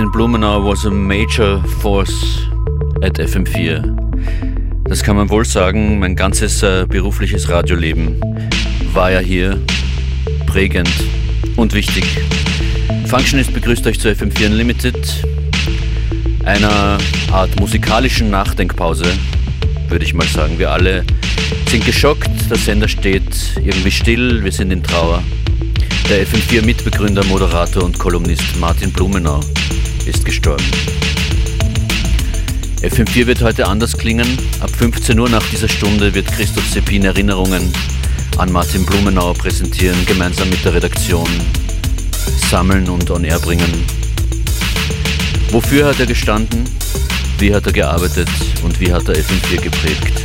Martin Blumenau was a major force at FM4. Das kann man wohl sagen. Mein ganzes äh, berufliches Radioleben war ja hier prägend und wichtig. Functionist begrüßt euch zu FM4 Unlimited, einer Art musikalischen Nachdenkpause, würde ich mal sagen. Wir alle sind geschockt, der Sender steht irgendwie still, wir sind in Trauer. Der FM4-Mitbegründer, Moderator und Kolumnist Martin Blumenau ist gestorben. FM4 wird heute anders klingen. Ab 15 Uhr nach dieser Stunde wird Christoph Seppin Erinnerungen an Martin Blumenau präsentieren, gemeinsam mit der Redaktion sammeln und on air bringen. Wofür hat er gestanden? Wie hat er gearbeitet? Und wie hat er FM4 geprägt?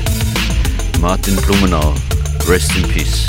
Martin Blumenau, rest in peace.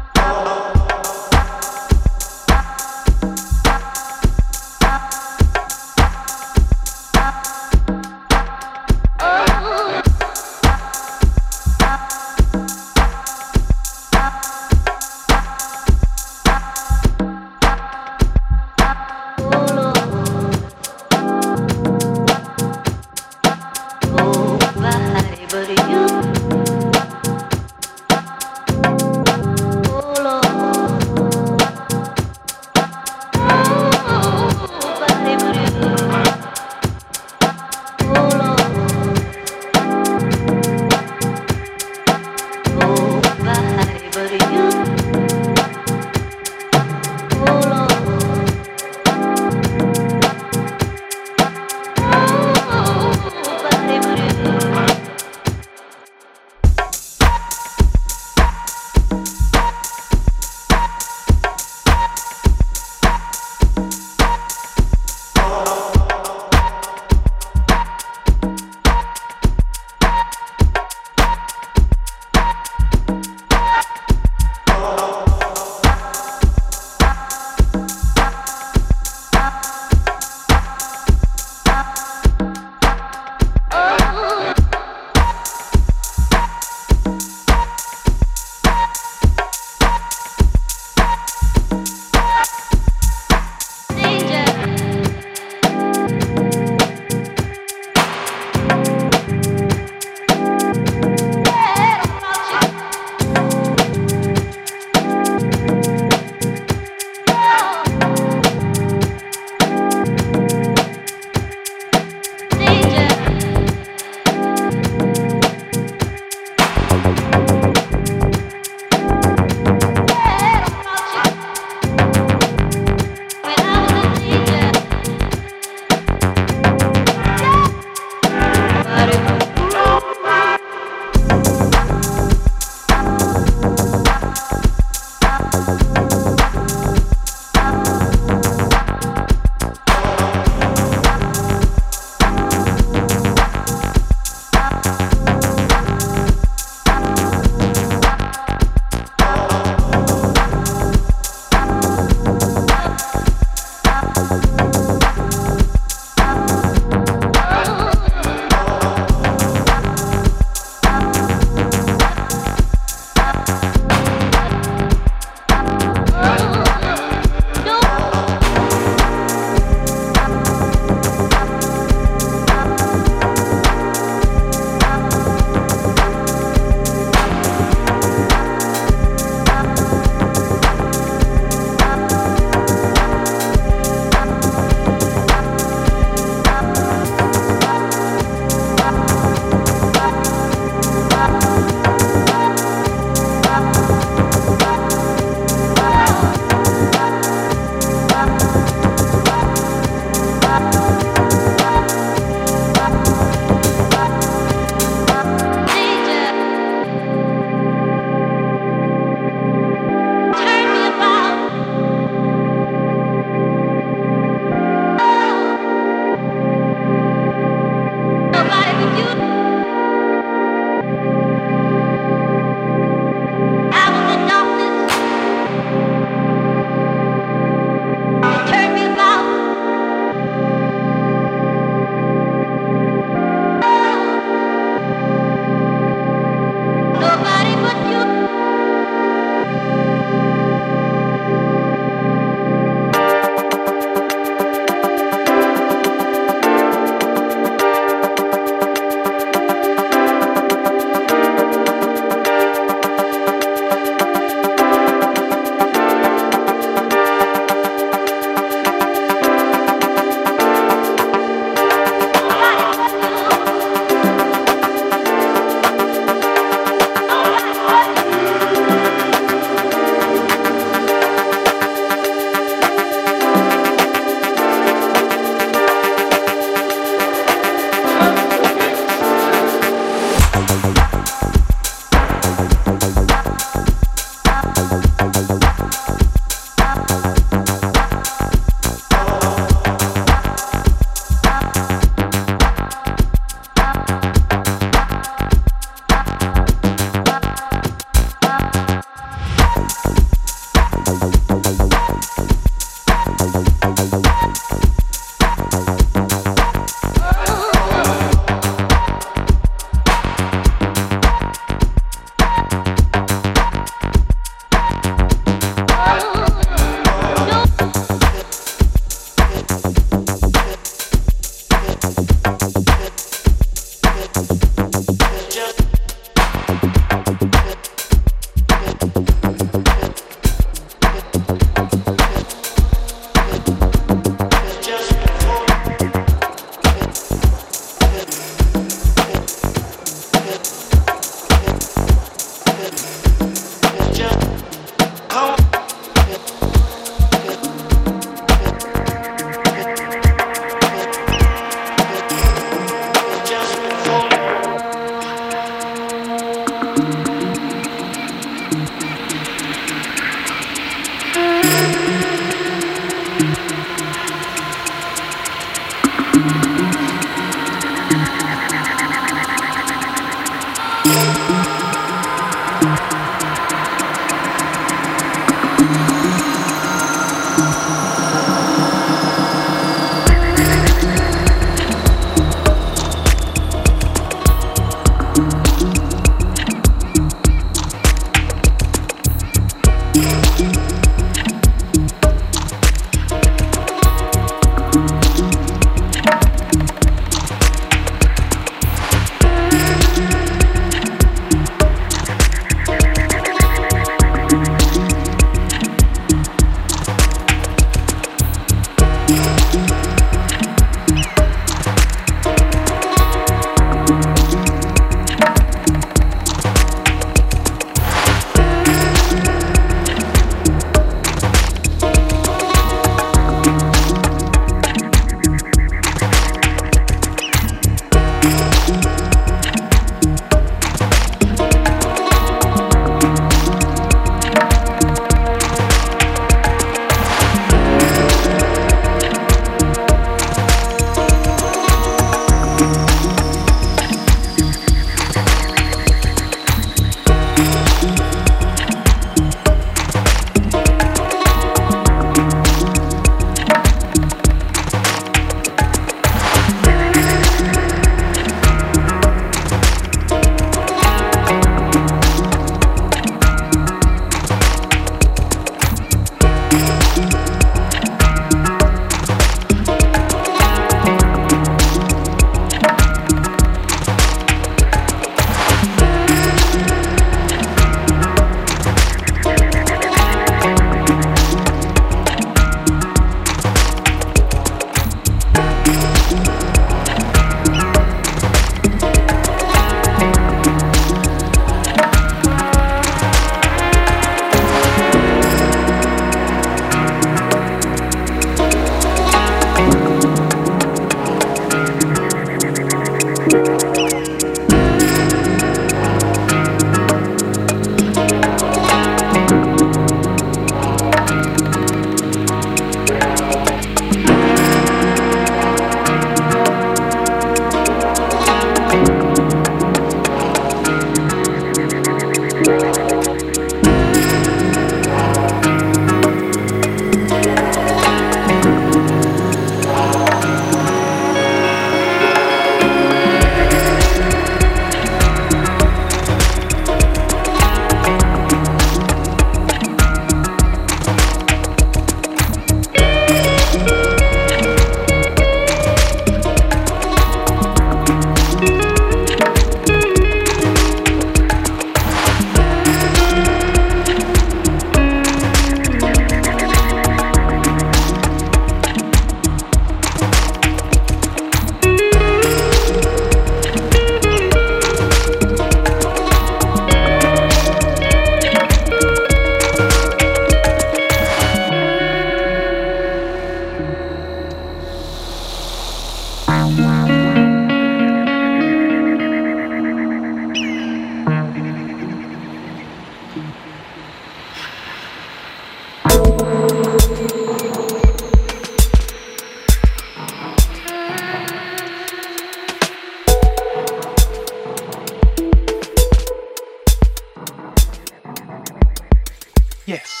Yes.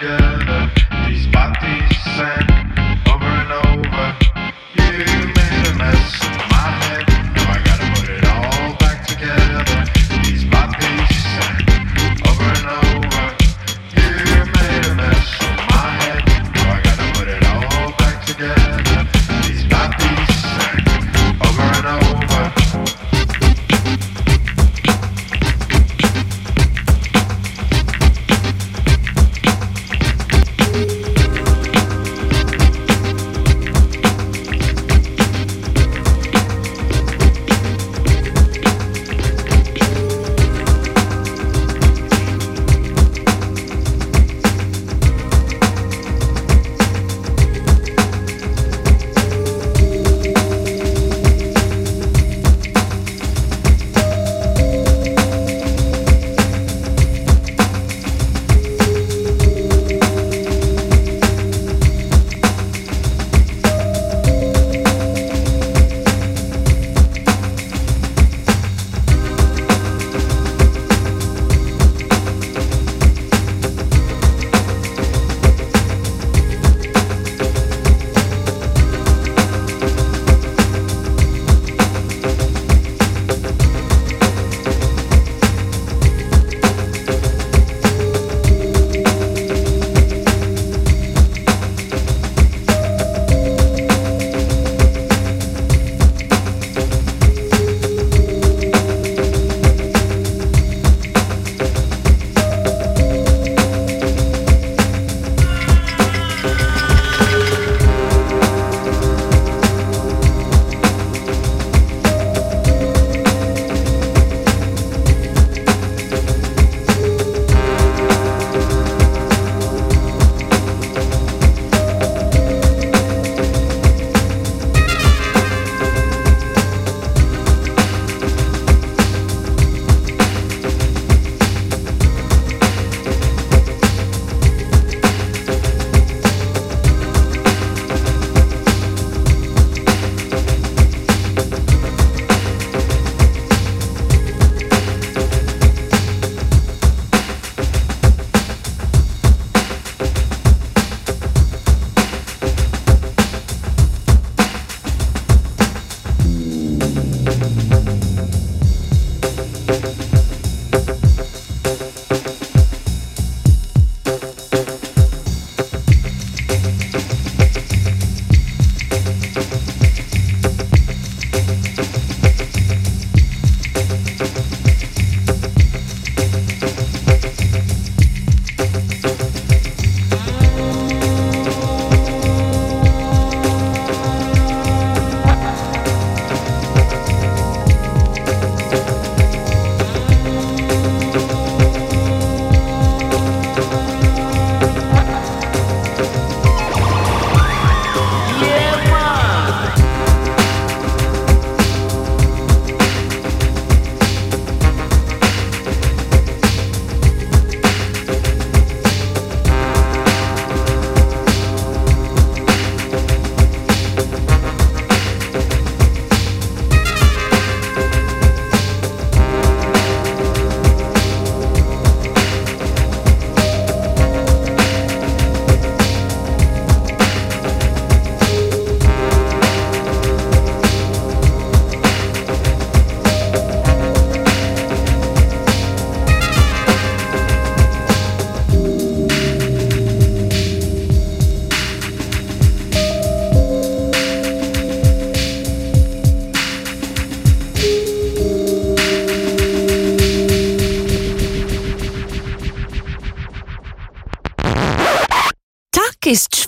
together.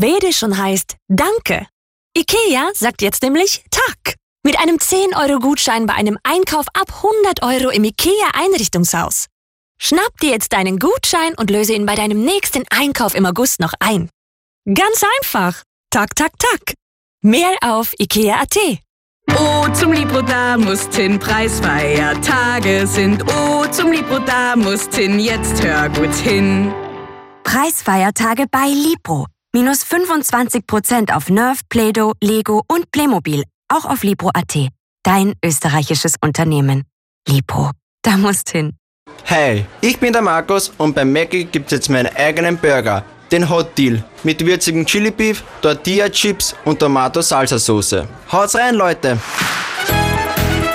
Schwedisch und heißt Danke. IKEA sagt jetzt nämlich Tack. Mit einem 10-Euro-Gutschein bei einem Einkauf ab 100 Euro im IKEA-Einrichtungshaus. Schnapp dir jetzt deinen Gutschein und löse ihn bei deinem nächsten Einkauf im August noch ein. Ganz einfach. Tak, tak, tak. Mehr auf IKEA.at. Oh, zum Libro da musst hin, Preisfeiertage sind. Oh, zum Libro da musst hin, jetzt hör gut hin. Preisfeiertage bei Libro. Minus 25% auf Nerf, Play-Doh, Lego und Playmobil. Auch auf Libro.at. Dein österreichisches Unternehmen. Libro. Da musst hin. Hey, ich bin der Markus und bei Mackie gibt's jetzt meinen eigenen Burger. Den Hot Deal. Mit würzigen Chili Beef, Tortilla Chips und Tomato Salsa Soße. Haut's rein, Leute!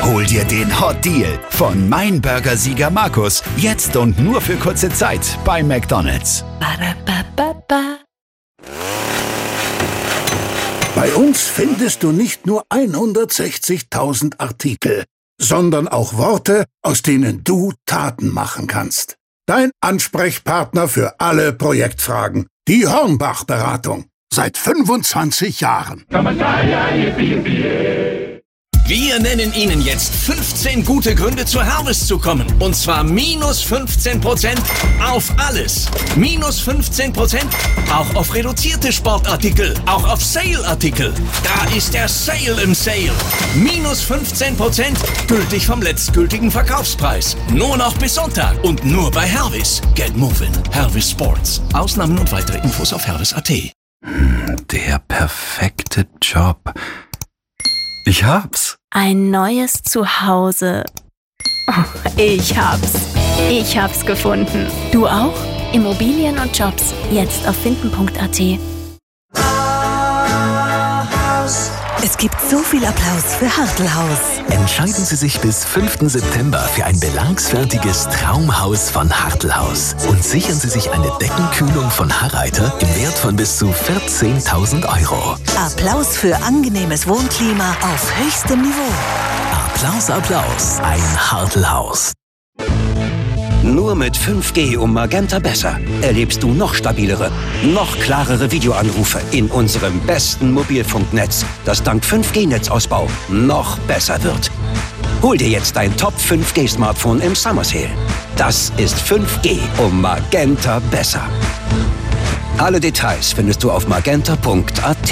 Hol dir den Hot Deal von Mein Burger Sieger Markus. Jetzt und nur für kurze Zeit bei McDonald's. Bei uns findest du nicht nur 160.000 Artikel, sondern auch Worte, aus denen du Taten machen kannst. Dein Ansprechpartner für alle Projektfragen. Die Hornbach-Beratung. Seit 25 Jahren. Wir nennen Ihnen jetzt 15 gute Gründe zur Harvest zu kommen. Und zwar minus 15% auf alles. Minus 15% auch auf reduzierte Sportartikel, auch auf Sale-Artikel. Da ist der Sale im Sale. Minus 15% gültig vom letztgültigen Verkaufspreis. Nur noch bis Sonntag und nur bei Hervis. Get moving. Hervis Sports. Ausnahmen und weitere Infos auf hervis.at. Der perfekte Job. Ich hab's. Ein neues Zuhause. Oh, ich hab's. Ich hab's gefunden. Du auch? Immobilien und Jobs. Jetzt auf finden.at. Es gibt so viel Applaus für Hartelhaus. Entscheiden Sie sich bis 5. September für ein belagsfertiges Traumhaus von Hartelhaus und sichern Sie sich eine Deckenkühlung von Harreiter im Wert von bis zu 14.000 Euro. Applaus für angenehmes Wohnklima auf höchstem Niveau. Applaus, Applaus, ein Hartelhaus. Nur mit 5G um Magenta besser erlebst du noch stabilere, noch klarere Videoanrufe in unserem besten Mobilfunknetz, das dank 5G-Netzausbau noch besser wird. Hol dir jetzt dein Top 5G Smartphone im Summer Sale. Das ist 5G um Magenta besser. Alle Details findest du auf magenta.at.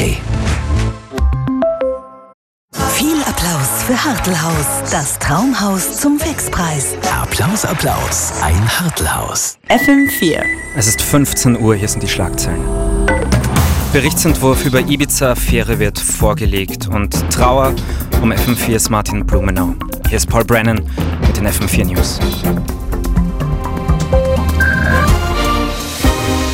für Hartelhaus, das Traumhaus zum Fixpreis. Applaus, Applaus, ein Hartelhaus. FM4. Es ist 15 Uhr, hier sind die Schlagzeilen. Berichtsentwurf über Ibiza-Affäre wird vorgelegt und Trauer um FM4s Martin Blumenau. Hier ist Paul Brennan mit den FM4 News.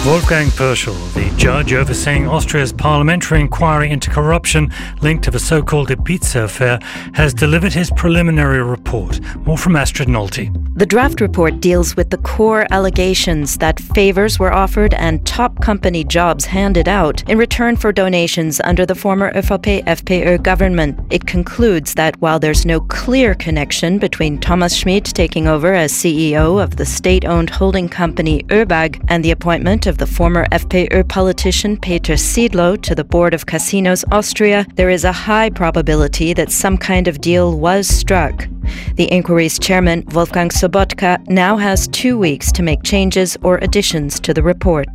Wolfgang Perschel, the judge overseeing Austria's parliamentary inquiry into corruption linked to the so-called Ibiza affair, has delivered his preliminary report. More from Astrid Nolte. The draft report deals with the core allegations that favors were offered and top company jobs handed out in return for donations under the former ÖVP FPÖ government. It concludes that while there's no clear connection between Thomas Schmid taking over as CEO of the state-owned holding company ÖBAG and the appointment of the former FPÖ politician Peter Siedlow to the board of Casinos Austria, there is a high probability that some kind of deal was struck. The inquiry's chairman, Wolfgang Sobotka, now has two weeks to make changes or additions to the report.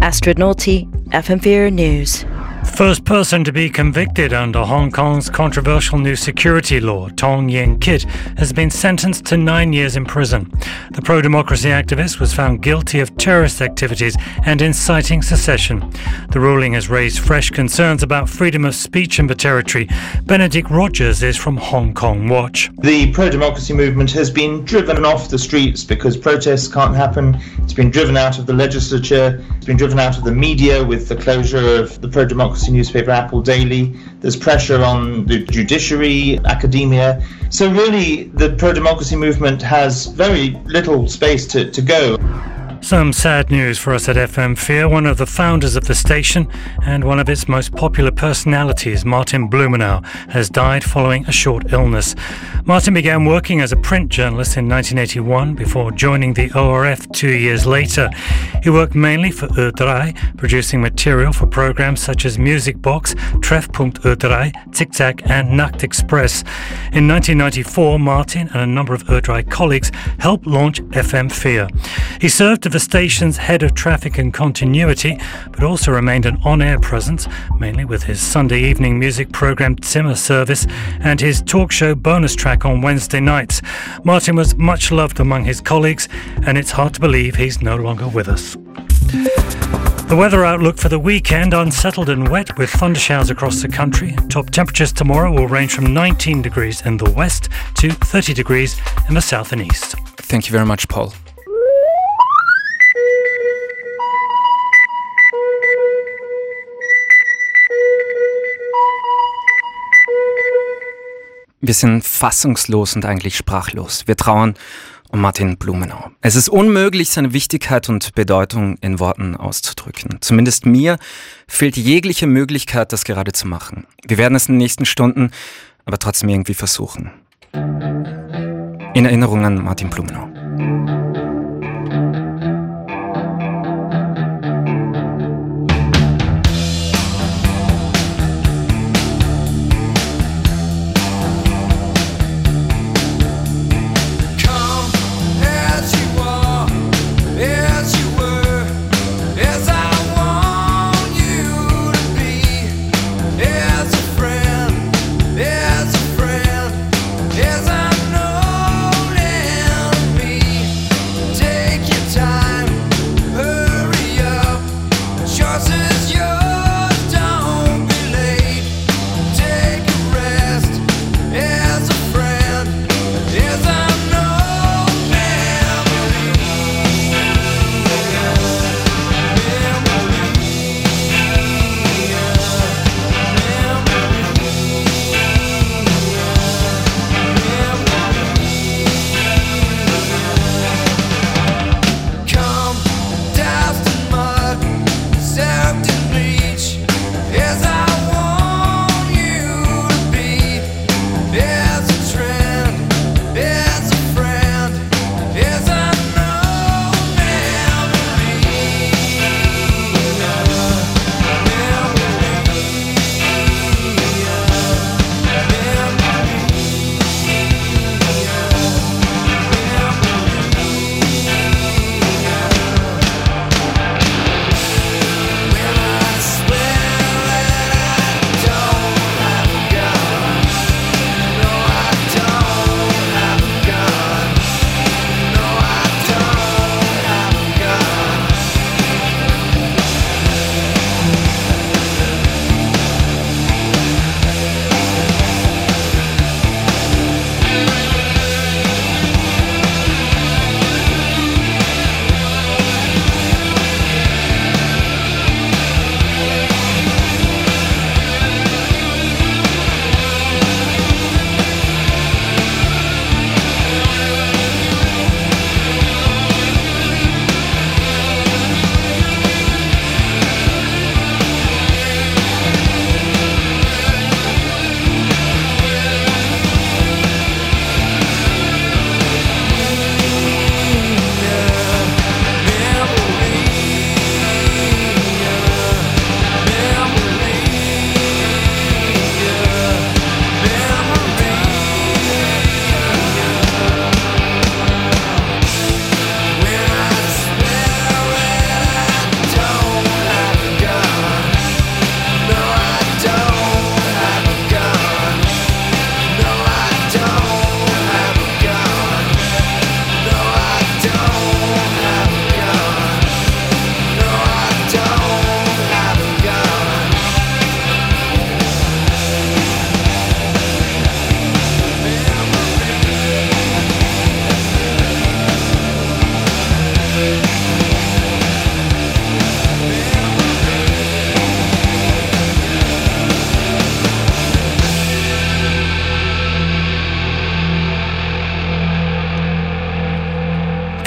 Astrid Nolte, FM4 News. First person to be convicted under Hong Kong's controversial new security law, Tong Yin Kit, has been sentenced to nine years in prison. The pro democracy activist was found guilty of terrorist activities and inciting secession. The ruling has raised fresh concerns about freedom of speech in the territory. Benedict Rogers is from Hong Kong Watch. The pro democracy movement has been driven off the streets because protests can't happen. It's been driven out of the legislature, it's been driven out of the media with the closure of the pro democracy democracy newspaper Apple Daily. There's pressure on the judiciary, academia. So, really, the pro democracy movement has very little space to, to go. Some sad news for us at FM Fear. One of the founders of the station and one of its most popular personalities, Martin Blumenau, has died following a short illness. Martin began working as a print journalist in 1981 before joining the ORF two years later. He worked mainly for Ö3, producing material for programs such as Music Box, Treffpunkt Ö3, Tic Tac, and Nacht Express. In 1994, Martin and a number of Ö3 colleagues helped launch FM Fear. He served the station's head of traffic and continuity, but also remained an on air presence, mainly with his Sunday evening music program Zimmer Service and his talk show bonus track on Wednesday nights. Martin was much loved among his colleagues, and it's hard to believe he's no longer with us. The weather outlook for the weekend unsettled and wet with thundershowers across the country. Top temperatures tomorrow will range from 19 degrees in the west to 30 degrees in the south and east. Thank you very much, Paul. Wir sind fassungslos und eigentlich sprachlos. Wir trauern um Martin Blumenau. Es ist unmöglich, seine Wichtigkeit und Bedeutung in Worten auszudrücken. Zumindest mir fehlt jegliche Möglichkeit, das gerade zu machen. Wir werden es in den nächsten Stunden aber trotzdem irgendwie versuchen. In Erinnerung an Martin Blumenau.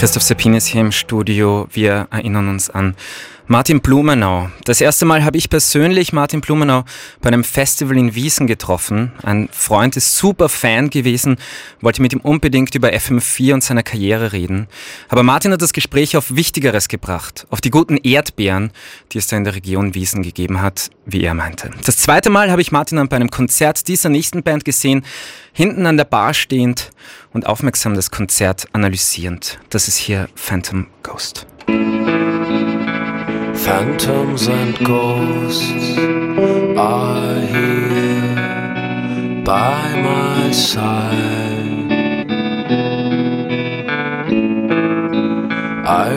Christoph Seppin ist hier im Studio. Wir erinnern uns an Martin Blumenau. Das erste Mal habe ich persönlich Martin Blumenau bei einem Festival in Wiesen getroffen. Ein Freund ist super Fan gewesen, wollte mit ihm unbedingt über FM4 und seine Karriere reden. Aber Martin hat das Gespräch auf Wichtigeres gebracht, auf die guten Erdbeeren, die es da in der Region Wiesen gegeben hat, wie er meinte. Das zweite Mal habe ich Martin dann bei einem Konzert dieser nächsten Band gesehen, hinten an der Bar stehend und aufmerksam das Konzert analysierend. Das ist hier Phantom Ghost. Phantoms and ghosts are here by my side. I